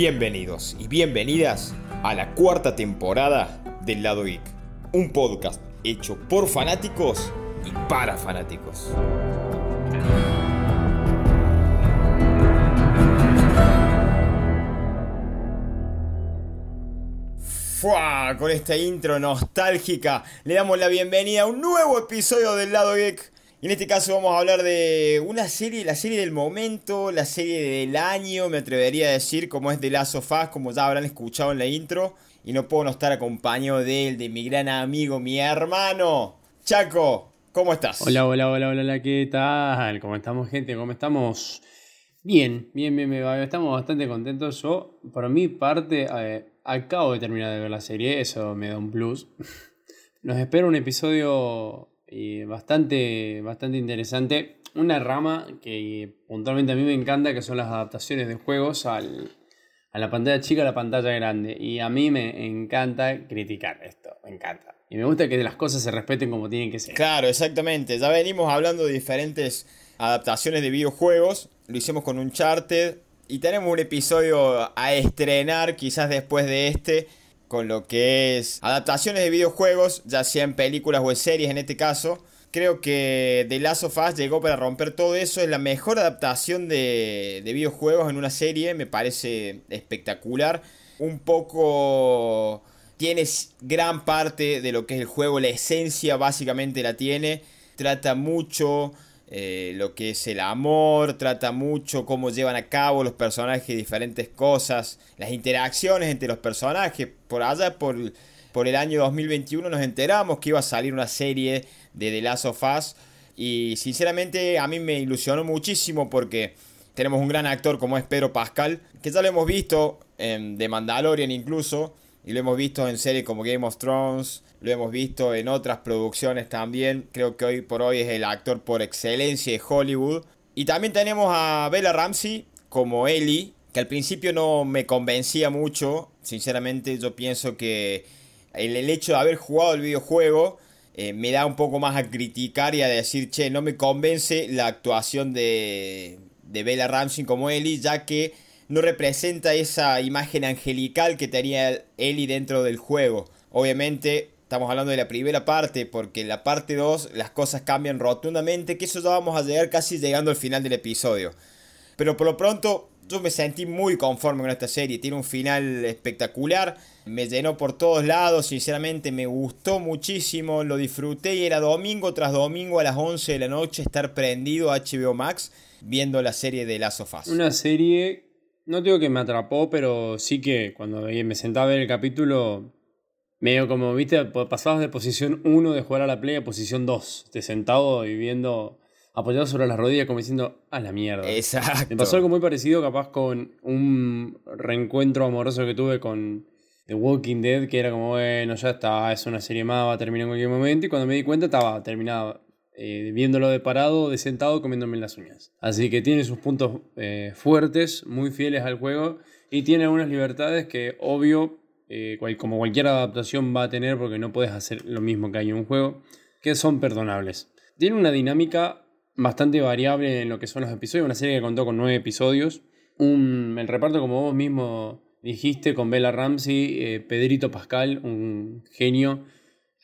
Bienvenidos y bienvenidas a la cuarta temporada del Lado Geek, un podcast hecho por fanáticos y para fanáticos. Fua, con esta intro nostálgica le damos la bienvenida a un nuevo episodio del Lado Geek. Y en este caso vamos a hablar de una serie, la serie del momento, la serie del año, me atrevería a decir, como es de Last of como ya habrán escuchado en la intro. Y no puedo no estar acompañado de él, de mi gran amigo, mi hermano, Chaco. ¿Cómo estás? Hola, hola, hola, hola, ¿qué tal? ¿Cómo estamos, gente? ¿Cómo estamos? Bien, bien, bien, bien, estamos bastante contentos. Yo, por mi parte, eh, acabo de terminar de ver la serie, eso me da un plus. Nos espera un episodio eh, bastante, bastante interesante. Una rama que puntualmente a mí me encanta, que son las adaptaciones de juegos a la pantalla chica a la pantalla grande. Y a mí me encanta criticar esto, me encanta. Y me gusta que las cosas se respeten como tienen que ser. Claro, exactamente. Ya venimos hablando de diferentes adaptaciones de videojuegos. Lo hicimos con Uncharted. Y tenemos un episodio a estrenar quizás después de este. Con lo que es adaptaciones de videojuegos, ya sea en películas o series en este caso. Creo que The Last of Us llegó para romper todo eso. Es la mejor adaptación de, de videojuegos en una serie. Me parece espectacular. Un poco tienes gran parte de lo que es el juego, la esencia básicamente la tiene. Trata mucho eh, lo que es el amor, trata mucho cómo llevan a cabo los personajes diferentes cosas, las interacciones entre los personajes. Por allá, por, por el año 2021, nos enteramos que iba a salir una serie de The Last of Us. Y sinceramente a mí me ilusionó muchísimo porque tenemos un gran actor como es Pedro Pascal, que ya lo hemos visto en The Mandalorian incluso. Y lo hemos visto en series como Game of Thrones, lo hemos visto en otras producciones también. Creo que hoy por hoy es el actor por excelencia de Hollywood. Y también tenemos a Bella Ramsey como Ellie, que al principio no me convencía mucho. Sinceramente yo pienso que el, hecho de haber jugado el videojuego eh, me da un poco más a criticar y a decir, che, no me convence la actuación de, de Bella Ramsey como Ellie, ya que no representa esa imagen angelical que tenía Ellie dentro del juego. Obviamente estamos hablando de la primera parte porque en la parte 2 las cosas cambian rotundamente, que eso ya vamos a llegar casi llegando al final del episodio. Pero por lo pronto yo me sentí muy conforme con esta serie, tiene un final espectacular, me llenó por todos lados, sinceramente me gustó muchísimo, lo disfruté y era domingo tras domingo a las 11 de la noche estar prendido a HBO Max viendo la serie de Last of. Una serie no digo que me atrapó, pero sí que cuando me sentaba a ver el capítulo, medio como, viste, pasabas de posición 1 de jugar a la play a posición 2, de sentado y viendo, apoyado sobre las rodillas como diciendo, a la mierda. Exacto. Me pasó algo muy parecido capaz con un reencuentro amoroso que tuve con The Walking Dead, que era como, bueno, ya está, es una serie más, va a terminar en cualquier momento, y cuando me di cuenta estaba terminada eh, viéndolo de parado, de sentado, comiéndome las uñas. Así que tiene sus puntos eh, fuertes, muy fieles al juego, y tiene algunas libertades que, obvio, eh, como cualquier adaptación va a tener, porque no puedes hacer lo mismo que hay en un juego, que son perdonables. Tiene una dinámica bastante variable en lo que son los episodios, una serie que contó con nueve episodios. Un, el reparto, como vos mismo dijiste, con Bella Ramsey, Pedrito Pascal, un genio.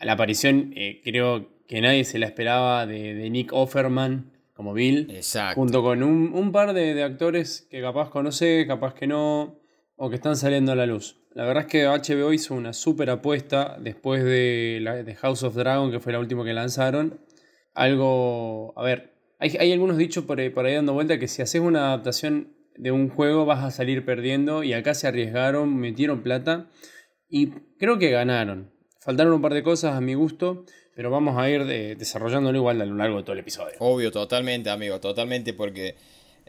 La aparición, creo que nadie se la esperaba de, Nick Offerman como Bill. Exacto. Junto con un, par de, actores que capaz conoce, capaz que no, o que están saliendo a la luz. La verdad es que HBO hizo una súper apuesta después de, House of Dragon, que fue la última que lanzaron. Algo, a ver, hay, algunos dichos por ahí dando vuelta que si haces una adaptación de un juego vas a salir perdiendo y acá se arriesgaron, metieron plata y creo que ganaron. Faltaron un par de cosas a mi gusto, pero vamos a ir desarrollándolo igual a lo largo de todo el episodio. Obvio, totalmente, amigo, totalmente, porque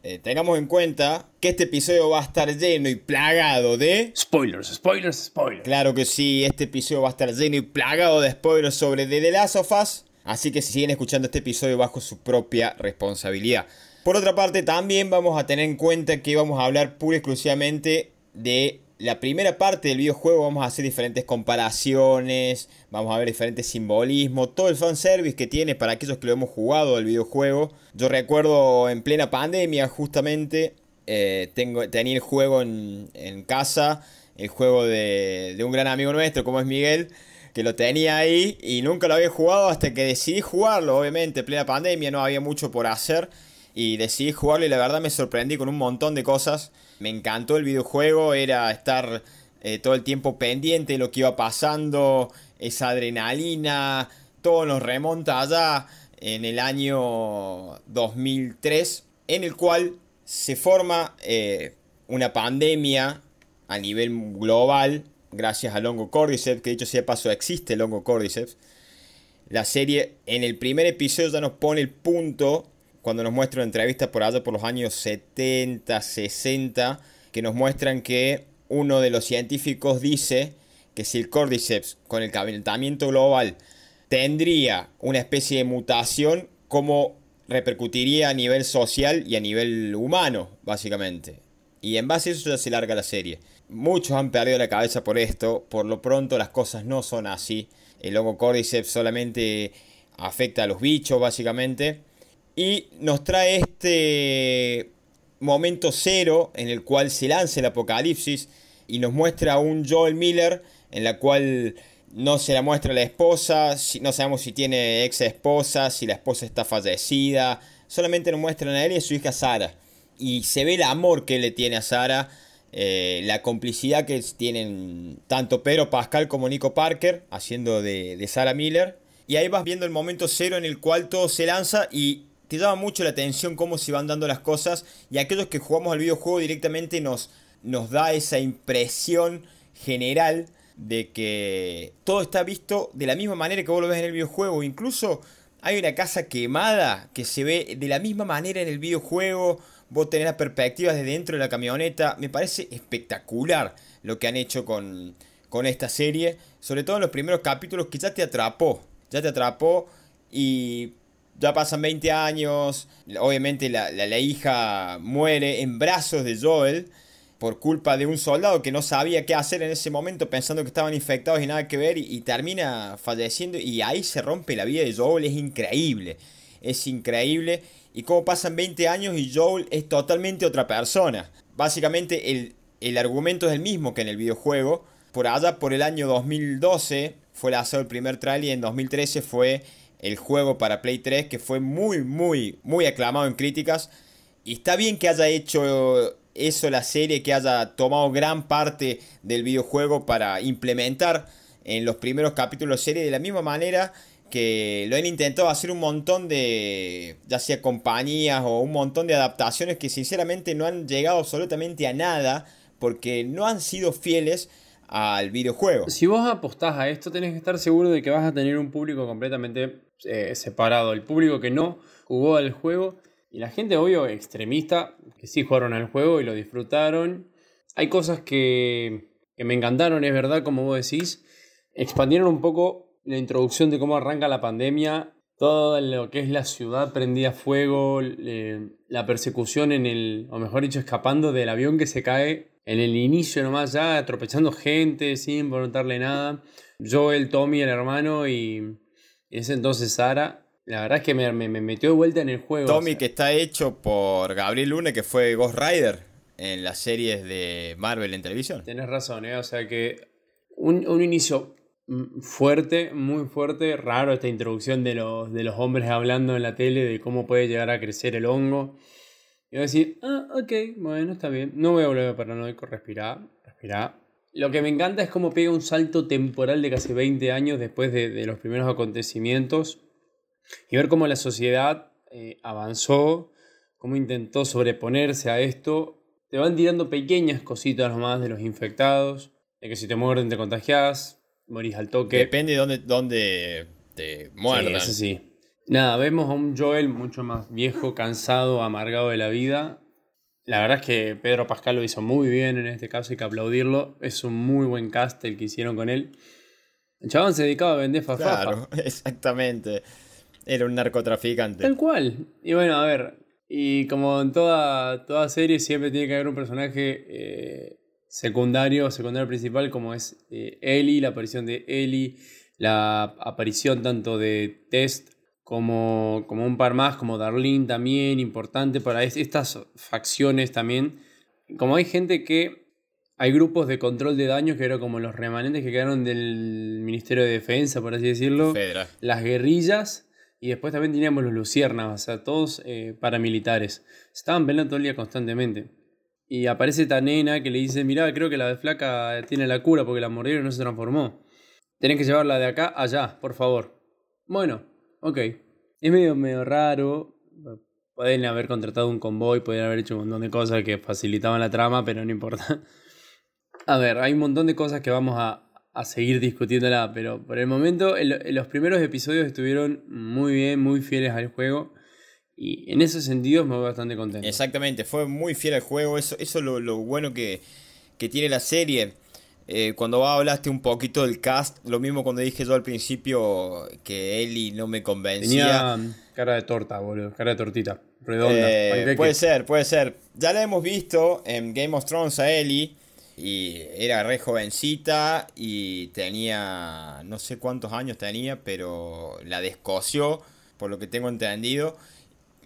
eh, tengamos en cuenta que este episodio va a estar lleno y plagado de... Spoilers, spoilers, spoilers. Claro que sí, este episodio va a estar lleno y plagado de spoilers sobre The Last of Us, así que si siguen escuchando este episodio bajo su propia responsabilidad. Por otra parte, también vamos a tener en cuenta que vamos a hablar pura y exclusivamente de la primera parte del videojuego vamos a hacer diferentes comparaciones, vamos a ver diferentes simbolismos, todo el fanservice que tiene para aquellos que lo hemos jugado el videojuego. Yo recuerdo en plena pandemia justamente eh, tengo, tenía el juego en, casa, el juego de, un gran amigo nuestro como es Miguel, que lo tenía ahí y nunca lo había jugado hasta que decidí jugarlo, obviamente, en plena pandemia no había mucho por hacer y decidí jugarlo y la verdad me sorprendí con un montón de cosas. Me encantó el videojuego, era estar eh, todo el tiempo pendiente de lo que iba pasando, esa adrenalina, todo nos remonta allá en el año 2003, en el cual se forma eh, una pandemia a nivel global, gracias al hongo Cordyceps, que dicho sea paso existe el hongo Cordyceps. La serie en el primer episodio ya nos pone el punto, cuando nos muestra una entrevista por allá por los años 70, 60, que nos muestran que uno de los científicos dice que si el Cordyceps con el calentamiento global tendría una especie de mutación, como repercutiría a nivel social y a nivel humano, básicamente. Y en base a eso ya se larga la serie. Muchos han perdido la cabeza por esto, por lo pronto las cosas no son así. El hongo cordyceps solamente afecta a los bichos, básicamente. Y nos trae este momento cero en el cual se lanza el apocalipsis y nos muestra a un Joel Miller en la cual no se la muestra la esposa, no sabemos si tiene ex esposa, si la esposa está fallecida, solamente nos muestran a él y a su hija Sara. Y se ve el amor que le tiene a Sara, eh, la complicidad que tienen tanto Pedro Pascal como Nico Parker, haciendo de, de Sara Miller. Y ahí vas viendo el momento cero en el cual todo se lanza y te llama mucho la atención cómo se van dando las cosas. Y aquellos que jugamos al videojuego directamente nos, nos da esa impresión general de que todo está visto de la misma manera que vos lo ves en el videojuego. Incluso hay una casa quemada que se ve de la misma manera en el videojuego. Vos tenés las perspectivas desde dentro de la camioneta. Me parece espectacular lo que han hecho con, con esta serie. Sobre todo en los primeros capítulos que ya te atrapó. Ya te atrapó y ya pasan 20 años. Obviamente la, la hija muere en brazos de Joel por culpa de un soldado que no sabía qué hacer en ese momento pensando que estaban infectados y nada que ver y, termina falleciendo y ahí se rompe la vida de Joel, es increíble, es increíble y como pasan 20 años y Joel es totalmente otra persona. Básicamente el, el argumento es el mismo que en el videojuego, por allá por el año 2012 fue lanzado el primer trailer y en 2013 fue el juego para Play 3 que fue muy muy muy aclamado en críticas. Y está bien que haya hecho eso la serie que haya tomado gran parte del videojuego para implementar en los primeros capítulos de serie de la misma manera que lo han intentado hacer un montón de, ya sea compañías o un montón de adaptaciones que sinceramente no han llegado absolutamente a nada porque no han sido fieles al videojuego. Si vos apostás a esto, tenés que estar seguro de que vas a tener un público completamente eh, separado. El público que no jugó al juego y la gente, obvio, extremista, que sí jugaron al juego y lo disfrutaron. Hay cosas que, me encantaron, es verdad, como vos decís. Expandieron un poco la introducción de cómo arranca la pandemia, todo lo que es la ciudad prendida a fuego, la persecución en el, o mejor dicho, escapando del avión que se cae en el inicio nomás ya, atropellando gente sin preguntarle nada. Joel, Tommy, el hermano y, ese entonces Sara la verdad es que me, metió de vuelta en el juego. Tommy, que está hecho por Gabriel Lune, que fue Ghost Rider en las series de Marvel en televisión. Tienes razón, ¿eh? o sea que un, inicio fuerte, muy fuerte, raro esta introducción de los, de los hombres hablando en la tele de cómo puede llegar a crecer el hongo. Y voy a decir, ah, ok, bueno, está bien. No voy a volver paranoico, respirar, respirar. Lo que me encanta es cómo pega un salto temporal de casi 20 años después de, de los primeros acontecimientos y ver cómo la sociedad eh, avanzó, cómo intentó sobreponerse a esto. Te van tirando pequeñas cositas nomás de los infectados, de que si te muerden te contagias, morís al toque. Depende de dónde, dónde te muerdan. Sí, sí. Nada, vemos a un Joel mucho más viejo, cansado, amargado de la vida. La verdad es que Pedro Pascal lo hizo muy bien en este caso, hay que aplaudirlo. Es un muy buen cast el que hicieron con él. El chabón se dedicaba a vender fafafa. Claro, exactamente. Era un narcotraficante. Tal cual. Y bueno, a ver, y como en toda, toda serie siempre tiene que haber un personaje eh, secundario, secundario principal, como es eh, Ellie, la aparición de Ellie, la aparición tanto de Test como, como un par más, como Darlene también, importante para estas facciones también. Como hay gente que hay grupos de control de daños que eran como los remanentes que quedaron del Ministerio de Defensa, por así decirlo. Las guerrillas. Y después también teníamos los luciernas, o sea, todos eh, paramilitares. Estaban peleando todo el día constantemente. Y aparece esta nena que le dice, mirá, creo que la de flaca tiene la cura porque la mordieron y no se transformó. Tenés que llevarla de acá allá, por favor. Bueno, ok. Es medio, medio raro. Pueden haber contratado un convoy, pueden haber hecho un montón de cosas que facilitaban la trama, pero no importa. A ver, hay un montón de cosas que vamos a, seguir discutiéndola, pero por el momento los primeros episodios estuvieron muy bien, muy fieles al juego. Y en ese sentido me voy bastante contento. Exactamente, fue muy fiel al juego. Eso, eso es lo, bueno que, tiene la serie. Eh, cuando hablaste un poquito del cast, lo mismo cuando dije yo al principio que Ellie no me convencía. Tenía cara de torta, boludo, cara de tortita, redonda. Eh, puede ser, puede ser. Ya la hemos visto en Game of Thrones a Ellie y era re jovencita y tenía, no sé cuántos años tenía, pero la descoció, por lo que tengo entendido.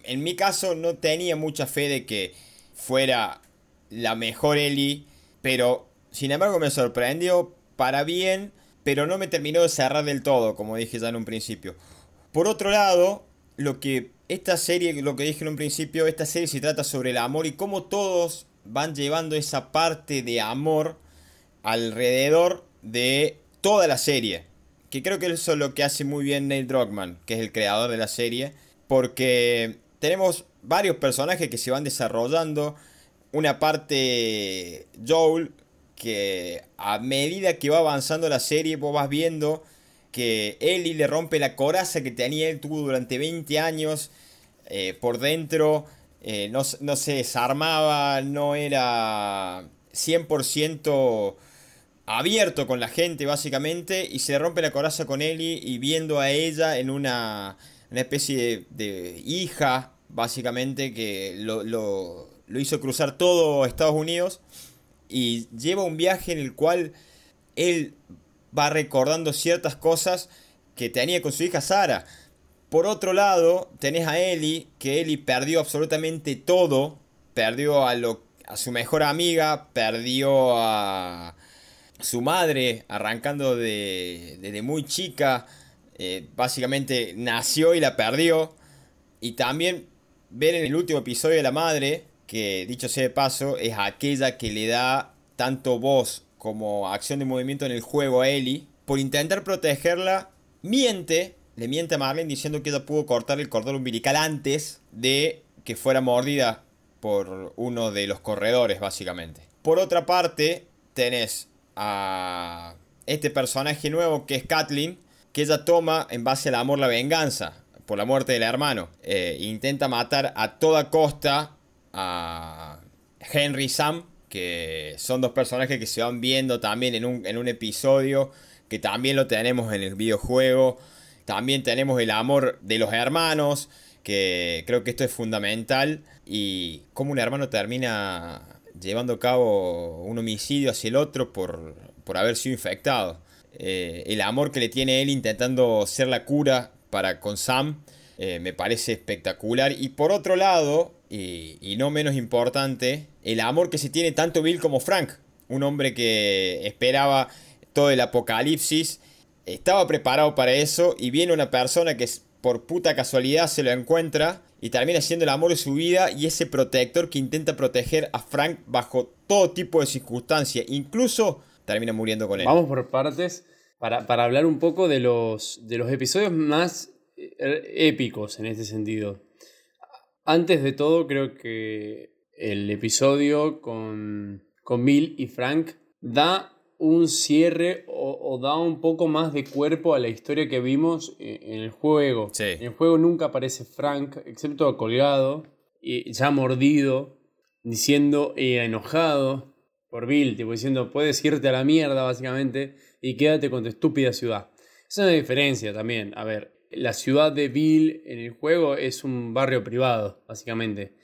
En mi caso no tenía mucha fe de que fuera la mejor Ellie, pero sin embargo me sorprendió para bien, pero no me terminó de cerrar del todo, como dije ya en un principio. Por otro lado, lo que esta serie, lo que dije en un principio, esta serie se trata sobre el amor y cómo todos van llevando esa parte de amor alrededor de toda la serie. Que creo que eso es lo que hace muy bien Neil Druckmann, que es el creador de la serie. Porque tenemos varios personajes que se van desarrollando. Una parte Joel, que a medida que va avanzando la serie, vos vas viendo que Ellie le rompe la coraza que tenía él, tuvo durante 20 años eh, por dentro eh, no, se desarmaba, no era 100% abierto con la gente básicamente y se rompe la coraza con Ellie y viendo a ella en una, especie de, hija básicamente que lo, lo, hizo cruzar todo Estados Unidos y lleva un viaje en el cual él va recordando ciertas cosas que tenía con su hija Sara. Por otro lado, tenés a Ellie, que Ellie perdió absolutamente todo. Perdió a, lo, a su mejor amiga, perdió a su madre, arrancando de, desde muy chica. Eh, básicamente nació y la perdió. Y también ver en el último episodio de la madre, que dicho sea de paso, es aquella que le da tanto voz como acción de movimiento en el juego a Ellie. Por intentar protegerla, miente le miente a Marlene diciendo que ella pudo cortar el cordón umbilical antes de que fuera mordida por uno de los corredores, básicamente. Por otra parte, tenés a este personaje nuevo que es Kathleen, que ella toma en base al amor la venganza por la muerte del hermano. Eh, intenta matar a toda costa a Henry Sam, que son dos personajes que se van viendo también en un, en un episodio, que también lo tenemos en el videojuego. También tenemos el amor de los hermanos, que creo que esto es fundamental. Y cómo un hermano termina llevando a cabo un homicidio hacia el otro por, haber sido infectado. Eh, el amor que le tiene él intentando ser la cura para con Sam eh, me parece espectacular. Y por otro lado, y, no menos importante, el amor que se tiene tanto Bill como Frank. Un hombre que esperaba todo el apocalipsis estaba preparado para eso y viene una persona que por puta casualidad se lo encuentra y termina siendo el amor de su vida y ese protector que intenta proteger a Frank bajo todo tipo de circunstancias, incluso termina muriendo con él. Vamos por partes para, hablar un poco de los, de los episodios más eh, épicos en este sentido. Antes de todo, creo que el episodio con, con Bill y Frank da un cierre o, da un poco más de cuerpo a la historia que vimos eh, en el juego. En el juego nunca aparece Frank, excepto colgado, y ya mordido, diciendo eh, enojado por Bill, tipo diciendo puedes irte a la mierda básicamente y quédate con tu estúpida ciudad. Es una diferencia también. A ver, la ciudad de Bill en el juego es un barrio privado, básicamente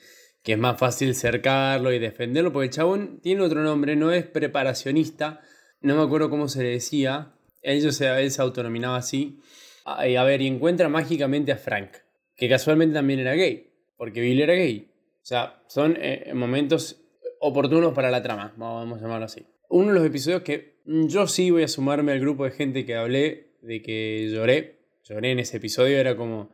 que es más fácil cercarlo y defenderlo, porque el chabón tiene otro nombre, no es preparacionista, no me acuerdo cómo se le decía, él, se, él se autonominaba así. a, ver, y encuentra mágicamente a Frank, que casualmente también era gay, porque Bill era gay. O sea, son eh, momentos oportunos para la trama, vamos a llamarlo así. Uno de los episodios que yo sí voy a sumarme al grupo de gente que hablé de que lloré, lloré en ese episodio, era como,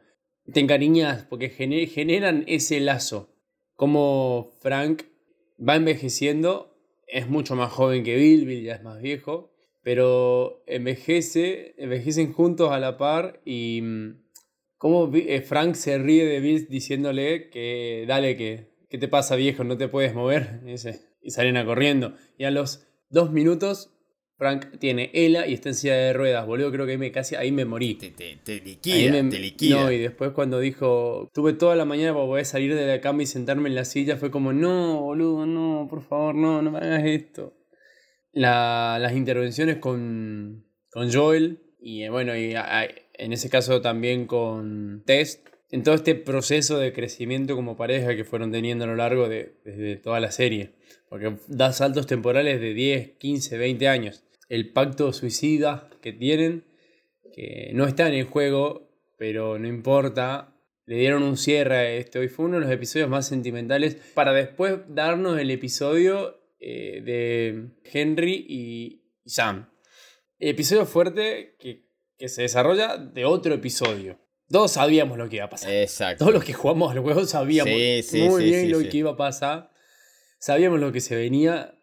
te encariñas porque generan ese lazo. Como Frank va envejeciendo, es mucho más joven que Bill, Bill ya es más viejo, pero envejece, envejecen juntos a la par y mm, como eh, Frank se ríe de Bill diciéndole que dale que, ¿qué te pasa viejo? No te puedes mover. Y, salen a corriendo. Y a los dos minutos Frank tiene ELA y está en silla de ruedas, boludo. Creo que ahí me, casi, ahí me morí. Te, te, te liquida, te liquida. No, y después cuando dijo, tuve toda la mañana para poder salir de la cama y sentarme en la silla, fue como, no, boludo, no, por favor, no, no me hagas esto. las intervenciones con, con Joel y eh, bueno, y en ese caso también con Test, en todo este proceso de crecimiento como pareja que fueron teniendo a lo largo de, de toda la serie. Porque da saltos temporales de 10, 15, 20 años el pacto suicida que tienen, que no está en el juego, pero no importa. Le dieron un cierre a esto y fue uno de los episodios más sentimentales para después darnos el episodio eh, de Henry y, Sam. Episodio fuerte que, se desarrolla de otro episodio. Todos sabíamos lo que iba a pasar. Exacto. Todos los que jugamos al juego sabíamos muy bien lo que iba a pasar. Sabíamos lo que se venía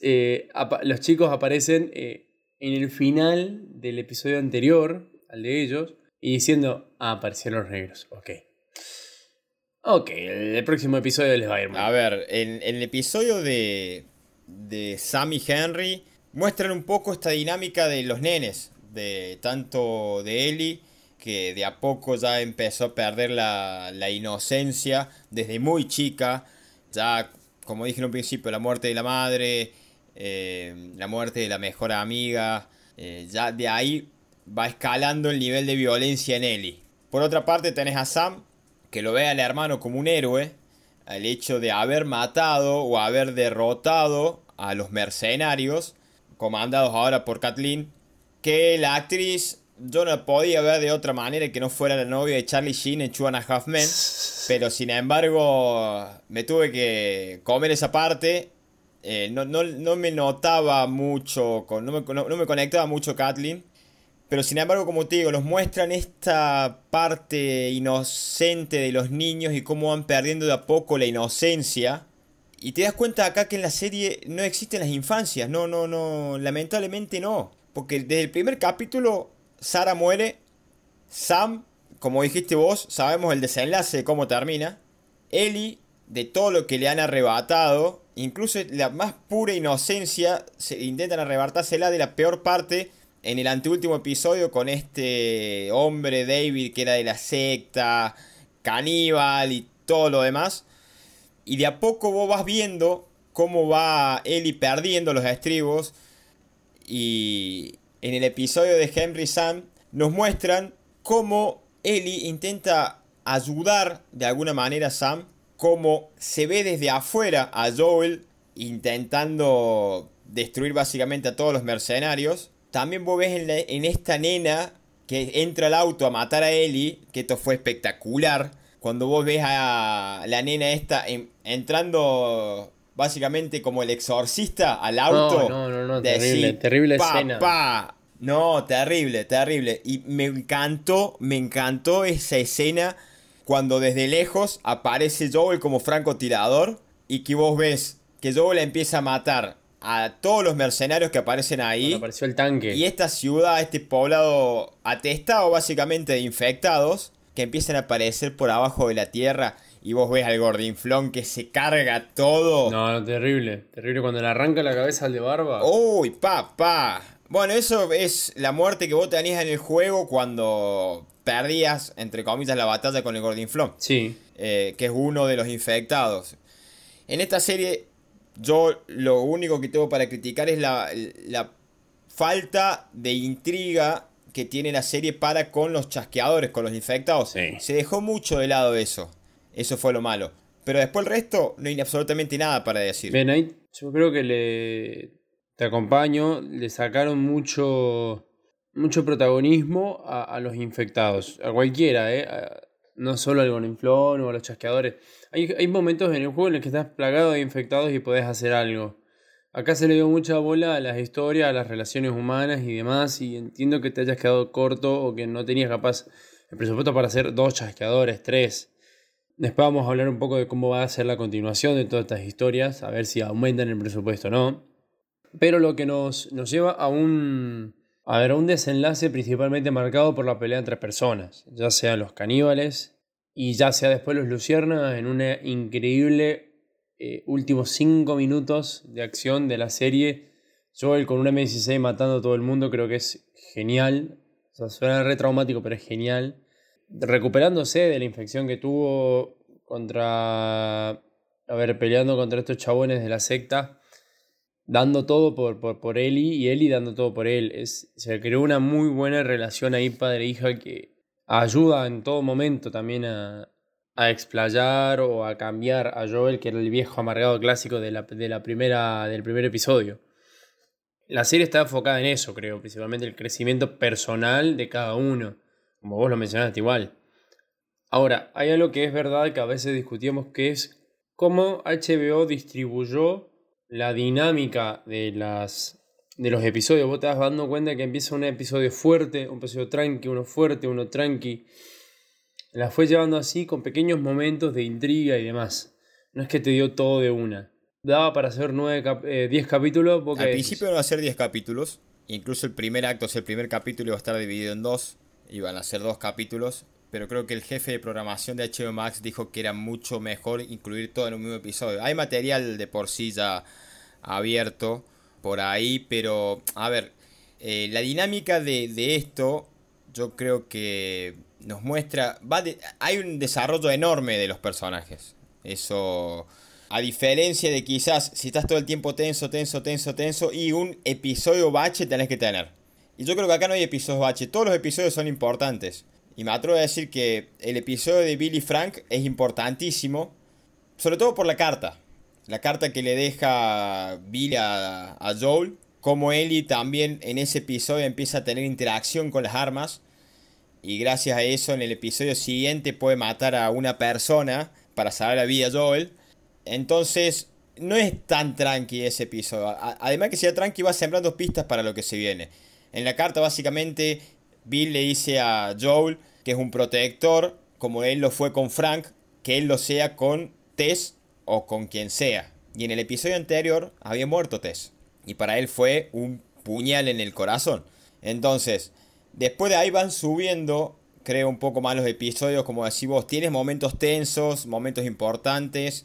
eh, los chicos aparecen eh, en el final del episodio anterior, al de ellos, y diciendo, ah, aparecieron los negros, ok. Ok, el, próximo episodio les va a ir mal. A ver, en, el episodio de, de Sam y Henry muestran un poco esta dinámica de los nenes, de tanto de Ellie, que de a poco ya empezó a perder la, la inocencia desde muy chica, ya como dije en un principio, la muerte de la madre, eh, la muerte de la mejor amiga, eh, ya de ahí va escalando el nivel de violencia en Ellie. Por otra parte tenés a Sam, que lo ve al hermano como un héroe, al hecho de haber matado o haber derrotado a los mercenarios, comandados ahora por Kathleen, que la actriz yo no podía ver de otra manera que no fuera la novia de Charlie Sheen en Two and a Half Men. Pero sin embargo, me tuve que comer esa parte. Eh, no, me notaba mucho, con, no, me, no, me, conectaba mucho Kathleen. Pero sin embargo, como te digo, nos muestran esta parte inocente de los niños y cómo van perdiendo de a poco la inocencia. Y te das cuenta acá que en la serie no existen las infancias. No, no, no. Lamentablemente no. Porque desde el primer capítulo Sara muere. Sam, como dijiste vos, sabemos el desenlace de cómo termina. Ellie, de todo lo que le han arrebatado, incluso la más pura inocencia, se intentan arrebatársela de la peor parte en el anteúltimo episodio con este hombre David que era de la secta, caníbal y todo lo demás. Y de a poco vos vas viendo cómo va Ellie perdiendo los estribos y, en el episodio de Henry Sam nos muestran cómo Ellie intenta ayudar de alguna manera a Sam, cómo se ve desde afuera a Joel intentando destruir básicamente a todos los mercenarios. También vos ves en, esta nena que entra al auto a matar a Ellie, que esto fue espectacular. Cuando vos ves a la nena esta entrando básicamente como el exorcista al auto. No, no, no, terrible, terrible escena. No, terrible, terrible. Y me encantó, me encantó esa escena cuando desde lejos aparece Joel como francotirador y que vos ves que Joel empieza a matar a todos los mercenarios que aparecen ahí. apareció el tanque. Y esta ciudad, este poblado atestado básicamente de infectados que empiezan a aparecer por abajo de la tierra y vos ves al gordinflón que se carga todo. No, no, terrible. Terrible cuando le arranca la cabeza al de barba. Uy, papá. Bueno, eso es la muerte que vos tenías en el juego cuando perdías, entre comillas, la batalla con el gordinflón. Sí. Eh, que es uno de los infectados. En esta serie, yo lo único que tengo para criticar es la, la falta de intriga que tiene la serie para con los chasqueadores, con los infectados. Sí. Se dejó mucho de lado eso. Eso fue lo malo. Pero después el resto no hay absolutamente nada para decir. Bien, yo creo que le te acompaño, le sacaron mucho mucho protagonismo a, los infectados, a cualquiera, ¿eh? no solo al goninflón o a los chasqueadores. Hay, hay momentos en el juego en los que estás plagado de infectados y podés hacer algo. Acá se le dio mucha bola a las historias, a las relaciones humanas y demás, y entiendo que te hayas quedado corto o que no tenías capaz el presupuesto para hacer dos chasqueadores, tres. Después vamos a hablar un poco de cómo va a ser la continuación de todas estas historias, a ver si aumentan el presupuesto o no. Pero lo que nos, nos lleva a un, a ver, un desenlace principalmente marcado por la pelea entre personas, ya sean los caníbales y ya sea después los luciernas en una increíble eh, últimos 5 minutos de acción de la serie. Joel con un M16 matando a todo el mundo creo que es genial. O suena re traumático, pero es genial. Recuperándose de la infección que tuvo contra... A ver, peleando contra estos chabones de la secta. Dando todo por, por, por Eli y Eli dando todo por él. Se creó una muy buena relación ahí padre-hija que ayuda en todo momento también a, a explayar o a cambiar a Joel, que era el viejo amargado clásico de la, de la primera, del primer episodio. La serie está enfocada en eso, creo, principalmente el crecimiento personal de cada uno, como vos lo mencionaste igual. Ahora, hay algo que es verdad que a veces discutimos que es cómo HBO distribuyó la dinámica de, las, de los episodios. Vos te vas dando cuenta que empieza un episodio fuerte, un episodio tranqui, uno fuerte, uno tranqui la fue llevando así con pequeños momentos de intriga y demás. No es que te dio todo de una. Daba para hacer 10 eh, capítulos. Al principio iban a ser 10 capítulos. Incluso el primer acto, o sea, el primer capítulo iba a estar dividido en dos. Iban a ser dos capítulos. Pero creo que el jefe de programación de HBO Max dijo que era mucho mejor incluir todo en un mismo episodio. Hay material de por sí ya abierto por ahí, pero a ver, eh, la dinámica de, de esto yo creo que nos muestra. Va hay un desarrollo enorme de los personajes. Eso. A diferencia de quizás si estás todo el tiempo tenso, tenso, tenso, tenso. Y un episodio bache tenés que tener. Y yo creo que acá no hay episodios bache. Todos los episodios son importantes. Y me atrevo a decir que el episodio de Billy Frank es importantísimo. Sobre todo por la carta. La carta que le deja Billy a, Joel. Como Ellie también en ese episodio empieza a tener interacción con las armas y gracias a eso en el episodio siguiente puede matar a una persona para salvar la vida a Joel. Entonces no es tan tranqui ese episodio. Además que sea tranqui va sembrando pistas para lo que se viene. En la carta básicamente Bill le dice a Joel que es un protector, como él lo fue con Frank, que él lo sea con Tess o con quien sea. Y en el episodio anterior había muerto Tess. Y para él fue un puñal en el corazón. Entonces, Después de ahí van subiendo, creo, un poco más los episodios, como decís vos, tienes momentos tensos, momentos importantes.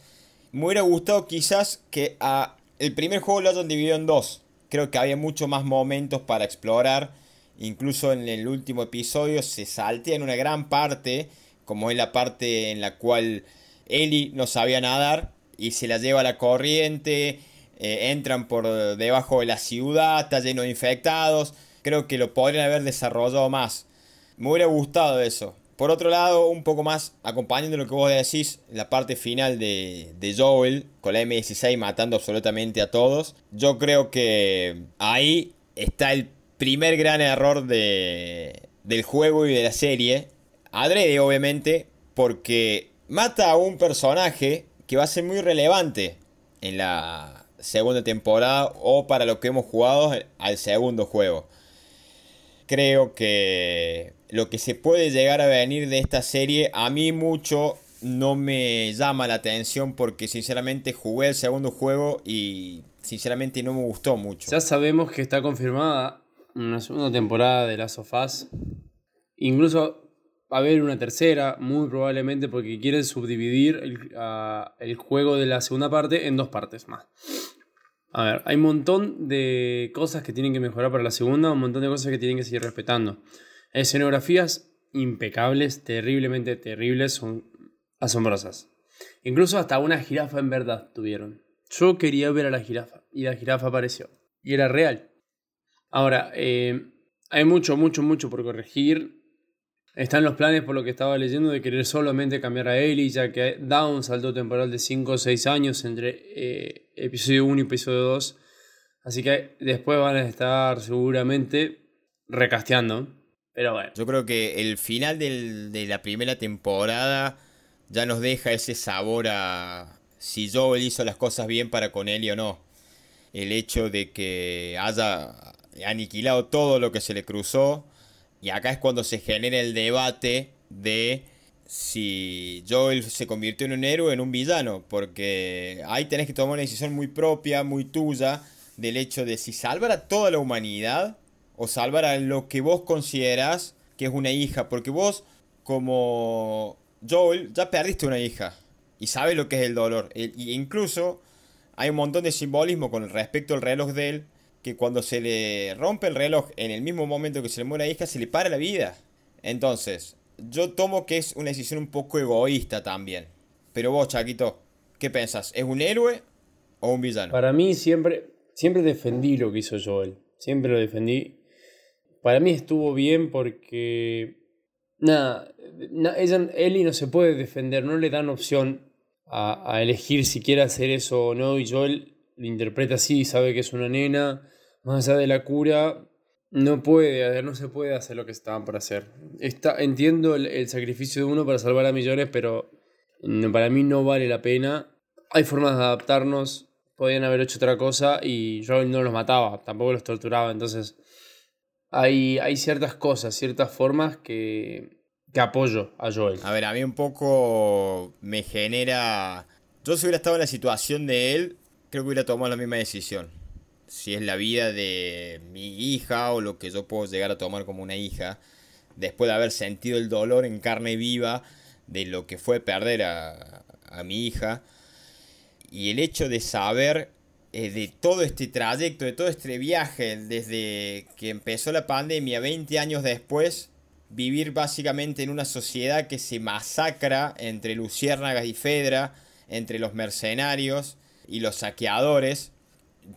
Me hubiera gustado quizás que a el primer juego lo hayan dividido en dos. Creo que había muchos más momentos para explorar. Incluso en el último episodio se saltea en una gran parte, como es la parte en la cual Ellie no sabía nadar y se la lleva a la corriente. Eh, entran por debajo de la ciudad, está lleno de infectados creo que lo podrían haber desarrollado más. Me hubiera gustado eso. Por otro lado, un poco más acompañando lo que vos decís, la parte final de, Joel con la M16 matando absolutamente a todos. Yo creo que ahí está el primer gran error de, del juego y de la serie. Adrede, obviamente, porque mata a un personaje que va a ser muy relevante en la segunda temporada o para lo que hemos jugado al segundo juego creo que lo que se puede llegar a venir de esta serie a mí mucho no me llama la atención porque sinceramente jugué el segundo juego y sinceramente no me gustó mucho. Ya sabemos que está confirmada una segunda temporada de Last of Us. Incluso va a haber una tercera, muy probablemente porque quieren subdividir el, el juego de la segunda parte en dos partes más. A ver, hay un montón de cosas que tienen que mejorar para la segunda, un montón de cosas que tienen que seguir respetando. Escenografías impecables, terriblemente terribles, son asombrosas. Incluso hasta una jirafa en verdad tuvieron. Yo quería ver a la jirafa y la jirafa apareció. Y era real. Ahora, eh, hay mucho, mucho, mucho por corregir. Están los planes, por lo que estaba leyendo, de querer solamente cambiar a Ellie, ya que da un salto temporal de 5 o 6 años entre eh, episodio 1 y episodio 2. Así que después van a estar seguramente recasteando. Pero bueno. Yo creo que el final de la primera temporada ya nos deja ese sabor a si Joel hizo las cosas bien para con él o no. El hecho de que haya aniquilado todo lo que se le cruzó. Y acá es cuando se genera el debate de si Joel se convirtió en un héroe o en un villano. Porque ahí tenés que tomar una decisión muy propia, muy tuya, del hecho de si salvar a toda la humanidad o salvar a lo que vos considerás que es una hija. Porque vos, como Joel, ya perdiste una hija y sabes lo que es el dolor. E incluso hay un montón de simbolismo con respecto al reloj de él, que cuando se le rompe el reloj en el mismo momento que se le muere la hija, se le para la vida. Entonces, yo tomo que es una decisión un poco egoísta también. Pero vos, Chaquito, ¿qué pensás? ¿Es un héroe o un villano? Para mí siempre, siempre defendí lo que hizo Joel. Siempre lo defendí. Para mí estuvo bien porque... Nada, Ellie no se puede defender, no le dan opción a, elegir si quiere hacer eso o no. Y Joel lo interpreta así, sabe que es una nena, más allá de la cura, no puede, no se puede hacer lo que estaban por hacer. Está, entiendo el, sacrificio de uno para salvar a millones, pero para mí no vale la pena. Hay formas de adaptarnos, podían haber hecho otra cosa y Joel no los mataba, tampoco los torturaba. Entonces, hay, ciertas cosas, ciertas formas que, que apoyo a Joel. A ver, a mí un poco me genera... Yo si hubiera estado en la situación de él, creo que hubiera tomado la misma decisión si es la vida de mi hija o lo que yo puedo llegar a tomar como una hija, después de haber sentido el dolor en carne viva de lo que fue perder a, mi hija, y el hecho de saber eh, de todo este trayecto, de todo este viaje, desde que empezó la pandemia, 20 años después, vivir básicamente en una sociedad que se masacra entre luciérnagas y Fedra, entre los mercenarios y los saqueadores,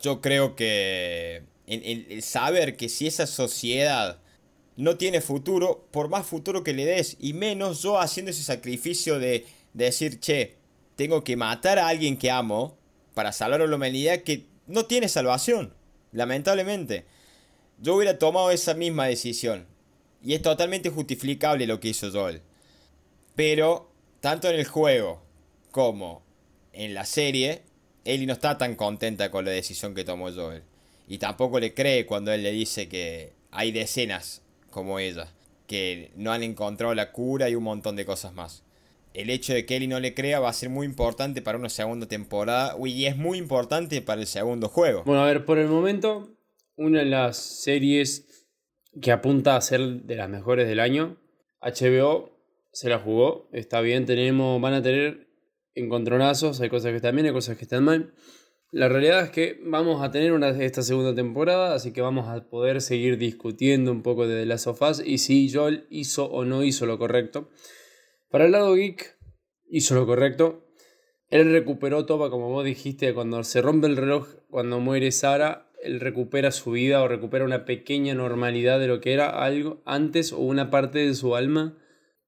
yo creo que el, saber que si esa sociedad no tiene futuro, por más futuro que le des, y menos yo haciendo ese sacrificio de, decir, che, tengo que matar a alguien que amo para salvar a la humanidad que no tiene salvación, lamentablemente. Yo hubiera tomado esa misma decisión. Y es totalmente justificable lo que hizo Joel. Pero, tanto en el juego como en la serie, Ellie no está tan contenta con la decisión que tomó Joel. Y tampoco le cree cuando él le dice que hay decenas como ella, que no han encontrado la cura y un montón de cosas más. El hecho de que Ellie no le crea va a ser muy importante para una segunda temporada y es muy importante para el segundo juego. Bueno, a ver, por el momento, una de las series que apunta a ser de las mejores del año, HBO se la jugó, está bien, tenemos, van a tener encontronazos, hay cosas que están bien, hay cosas que están mal. La realidad es que vamos a tener una, esta segunda temporada, así que vamos a poder seguir discutiendo un poco de The Last of Us y si Joel hizo o no hizo lo correcto. Para el lado geek, hizo lo correcto. Él recuperó todo, como vos dijiste, cuando se rompe el reloj, cuando muere Sara, él recupera su vida o recupera una pequeña normalidad de lo que era algo antes o una parte de su alma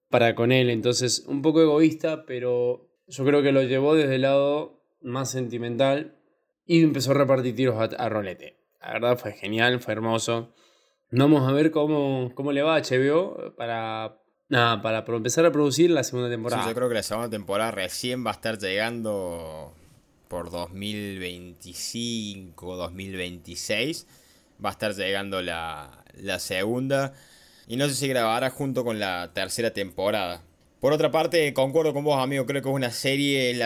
para con él. Entonces, un poco egoísta, pero yo creo que lo llevó desde el lado más sentimental y empezó a repartir tiros a, Rolete. La verdad fue genial, fue hermoso. Vamos a ver cómo, cómo le va a HBO para, nada, para empezar a producir la segunda temporada. yo creo que la segunda temporada recién va a estar llegando por 2025, 2026. Va a estar llegando la, la segunda. Y no sé si grabará junto con la tercera temporada. Por otra parte, concuerdo con vos, amigo, creo que es una serie,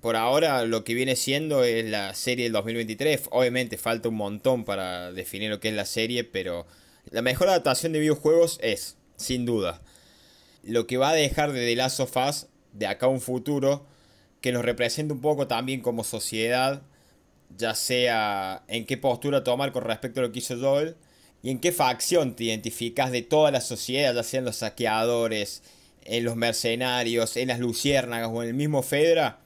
por ahora lo que viene siendo es la serie del 2023. Obviamente falta un montón para definir lo que es la serie, pero la mejor adaptación de videojuegos es, sin duda, lo que va a dejar de The Last of Us de acá a un futuro que nos represente un poco también como sociedad, ya sea en qué postura tomar con respecto a lo que hizo Joel y en qué facción te identificas de toda la sociedad, ya sean los saqueadores, en los mercenarios, en las luciérnagas o en el mismo Fedra,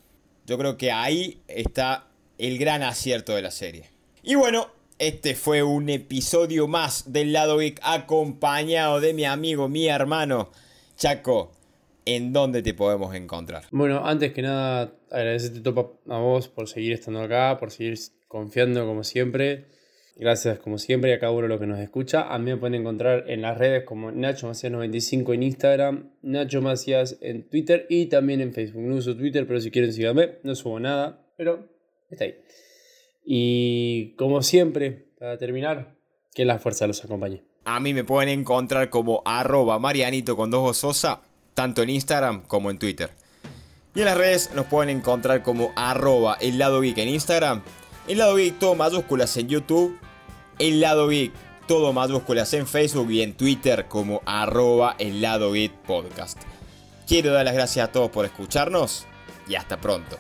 yo creo que ahí está el gran acierto de la serie. Y bueno, este fue un episodio más del lado geek acompañado de mi amigo, mi hermano Chaco. ¿En dónde te podemos encontrar? Bueno, antes que nada, agradecerte a vos por seguir estando acá, por seguir confiando como siempre. Gracias, como siempre, a cada uno de los que nos escucha. A mí me pueden encontrar en las redes como Nacho Macías95 en Instagram, Nacho Macías en Twitter y también en Facebook. No uso Twitter, pero si quieren síganme. No subo nada, pero está ahí. Y como siempre, para terminar, que la fuerza los acompañe. A mí me pueden encontrar como arroba marianito con dos sosa, tanto en Instagram como en Twitter. Y en las redes nos pueden encontrar como arroba el lado geek en Instagram, el lado geek todo mayúsculas en YouTube el lado geek, todo mayúsculas en Facebook y en Twitter como el lado geek podcast. Quiero dar las gracias a todos por escucharnos y hasta pronto.